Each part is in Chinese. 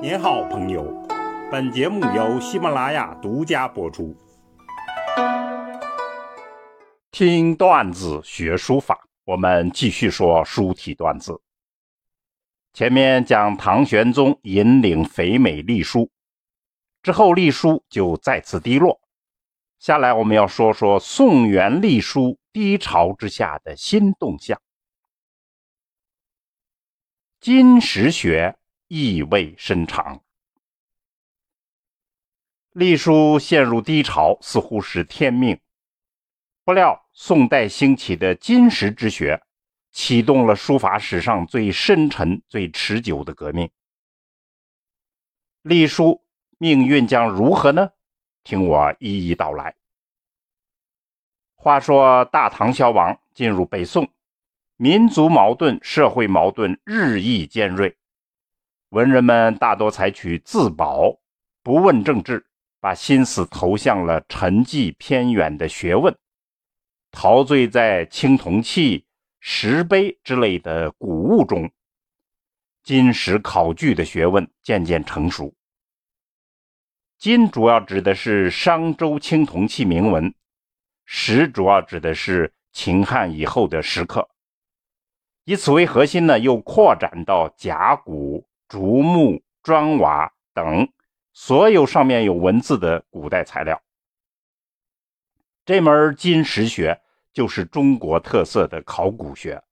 您好，朋友。本节目由喜马拉雅独家播出。听段子学书法，我们继续说书体段子。前面讲唐玄宗引领肥美隶书，之后隶书就再次低落。下来我们要说说宋元隶书低潮之下的新动向。金石学。意味深长。隶书陷入低潮，似乎是天命。不料，宋代兴起的金石之学，启动了书法史上最深沉、最持久的革命。隶书命运将如何呢？听我一一道来。话说，大唐消亡，进入北宋，民族矛盾、社会矛盾日益尖锐。文人们大多采取自保、不问政治，把心思投向了沉寂偏远的学问，陶醉在青铜器、石碑之类的古物中。金石考据的学问渐渐成熟。金主要指的是商周青铜器铭文，石主要指的是秦汉以后的石刻。以此为核心呢，又扩展到甲骨。竹木、砖瓦等所有上面有文字的古代材料，这门金石学就是中国特色的考古学。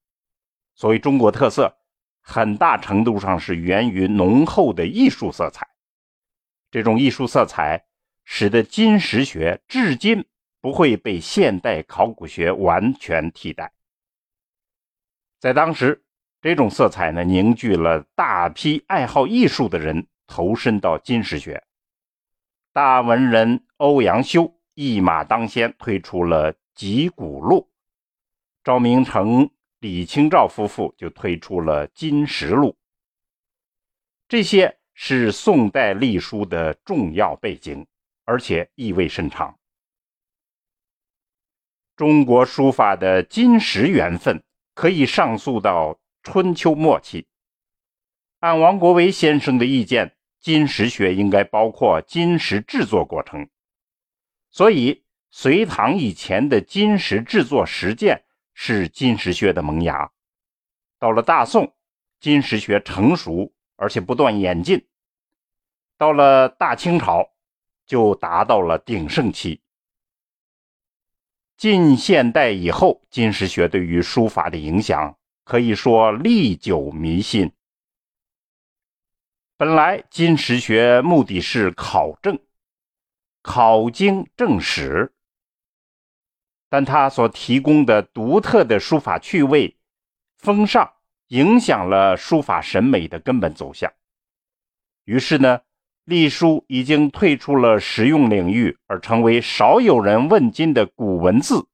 所谓中国特色，很大程度上是源于浓厚的艺术色彩。这种艺术色彩使得金石学至今不会被现代考古学完全替代。在当时。这种色彩呢，凝聚了大批爱好艺术的人投身到金石学。大文人欧阳修一马当先，推出了《集古录》；赵明诚、李清照夫妇就推出了《金石录》。这些是宋代隶书的重要背景，而且意味深长。中国书法的金石缘分可以上溯到。春秋末期，按王国维先生的意见，金石学应该包括金石制作过程，所以隋唐以前的金石制作实践是金石学的萌芽。到了大宋，金石学成熟而且不断演进，到了大清朝就达到了鼎盛期。近现代以后，金石学对于书法的影响。可以说历久弥新。本来金石学目的是考证、考经正史，但它所提供的独特的书法趣味、风尚，影响了书法审美的根本走向。于是呢，隶书已经退出了实用领域，而成为少有人问津的古文字。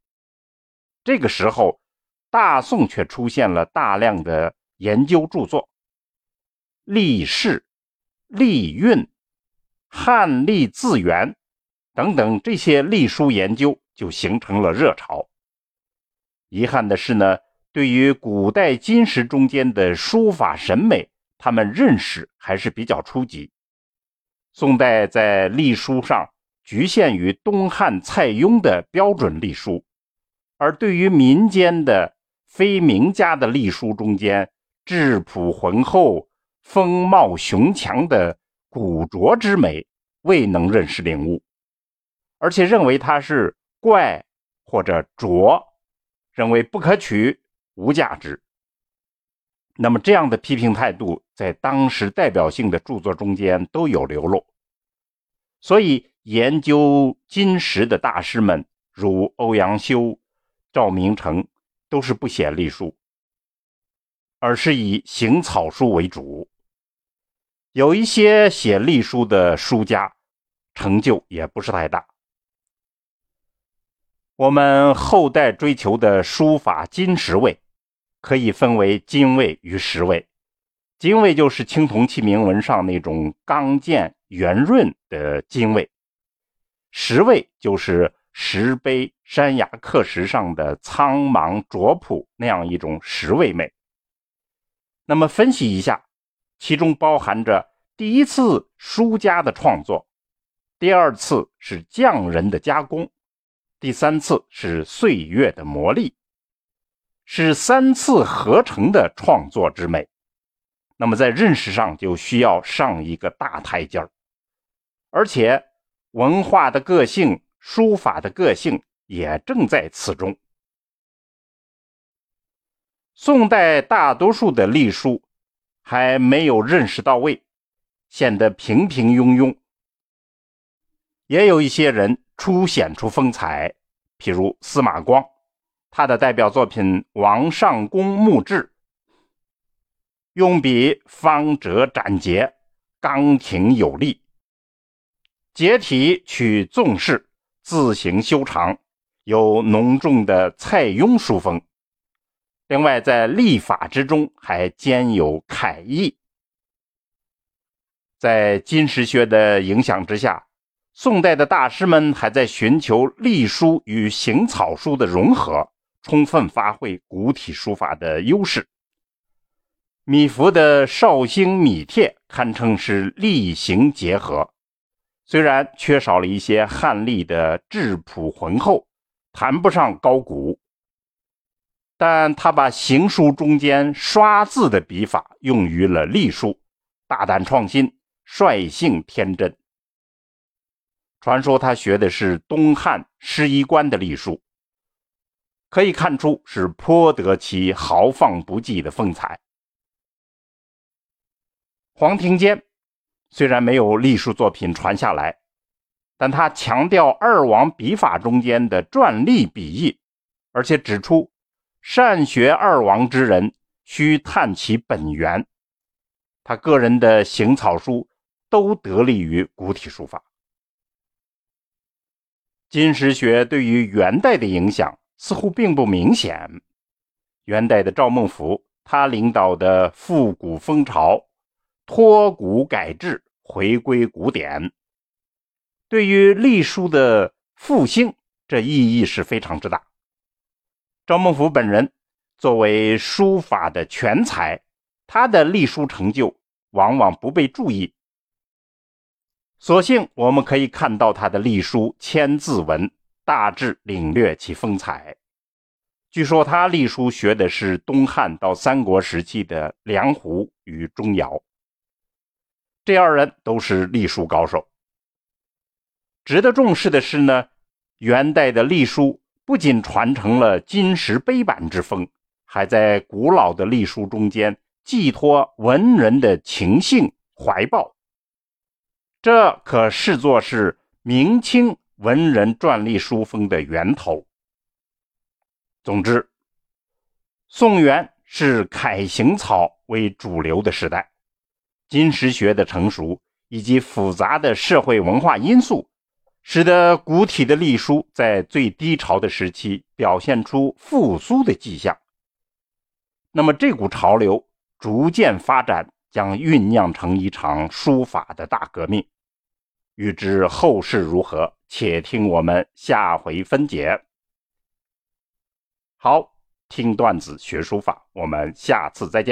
这个时候。大宋却出现了大量的研究著作，历事、历韵、汉隶字源等等这些隶书研究就形成了热潮。遗憾的是呢，对于古代金石中间的书法审美，他们认识还是比较初级。宋代在隶书上局限于东汉蔡邕的标准隶书，而对于民间的。非名家的隶书中间质朴浑厚、风貌雄强的古拙之美未能认识领悟，而且认为它是怪或者拙，认为不可取、无价值。那么这样的批评态度在当时代表性的著作中间都有流露，所以研究金石的大师们如欧阳修、赵明诚。都是不写隶书，而是以行草书为主。有一些写隶书的书家，成就也不是太大。我们后代追求的书法金石味，可以分为金味与石味。金味就是青铜器铭文上那种刚健圆润的金味，石味就是。石碑、山崖刻石上的苍茫拙朴那样一种石味美。那么分析一下，其中包含着第一次书家的创作，第二次是匠人的加工，第三次是岁月的磨砺，是三次合成的创作之美。那么在认识上就需要上一个大台阶儿，而且文化的个性、书法的个性也正在此中。宋代大多数的隶书还没有认识到位，显得平平庸庸。也有一些人初显出风采，譬如司马光，他的代表作品《王上公墓志》，用笔方折斩结，刚挺有力；结体取纵式，字形修长，有浓重的蔡邕书风。另外，在历法之中还兼有楷意。在金石学的影响之下，宋代的大师们还在寻求隶书与行草书的融合，充分发挥古体书法的优势。米芾的《绍兴米帖》堪称是隶行结合，虽然缺少了一些汉隶的质朴浑厚，谈不上高古。但他把行书中间刷字的笔法用于了隶书，大胆创新，率性天真。传说他学的是东汉施一官的隶书，可以看出是颇得其豪放不羁的风采。黄庭坚虽然没有隶书作品传下来，但他强调二王笔法中间的篆隶笔意，而且指出。善学二王之人，须探其本源。他个人的行草书都得力于古体书法。金石学对于元代的影响似乎并不明显。元代的赵孟頫，他领导的复古风潮，脱古改制，回归古典，对于隶书的复兴，这意义是非常之大。赵孟頫本人作为书法的全才，他的隶书成就往往不被注意。所幸我们可以看到他的隶书千字文，大致领略其风采。据说他隶书学的是东汉到三国时期的梁胡与钟繇，这二人都是隶书高手。值得重视的是呢，元代的隶书。不仅传承了金石碑版之风，还在古老的隶书中间寄托文人的情性怀抱。这可视作是明清文人篆隶书风的源头。总之，宋元是楷行草为主流的时代，金石学的成熟以及复杂的社会文化因素。使得古体的隶书在最低潮的时期表现出复苏的迹象。那么，这股潮流逐渐发展，将酝酿成一场书法的大革命。欲知后事如何，且听我们下回分解。好，听段子学书法，我们下次再见。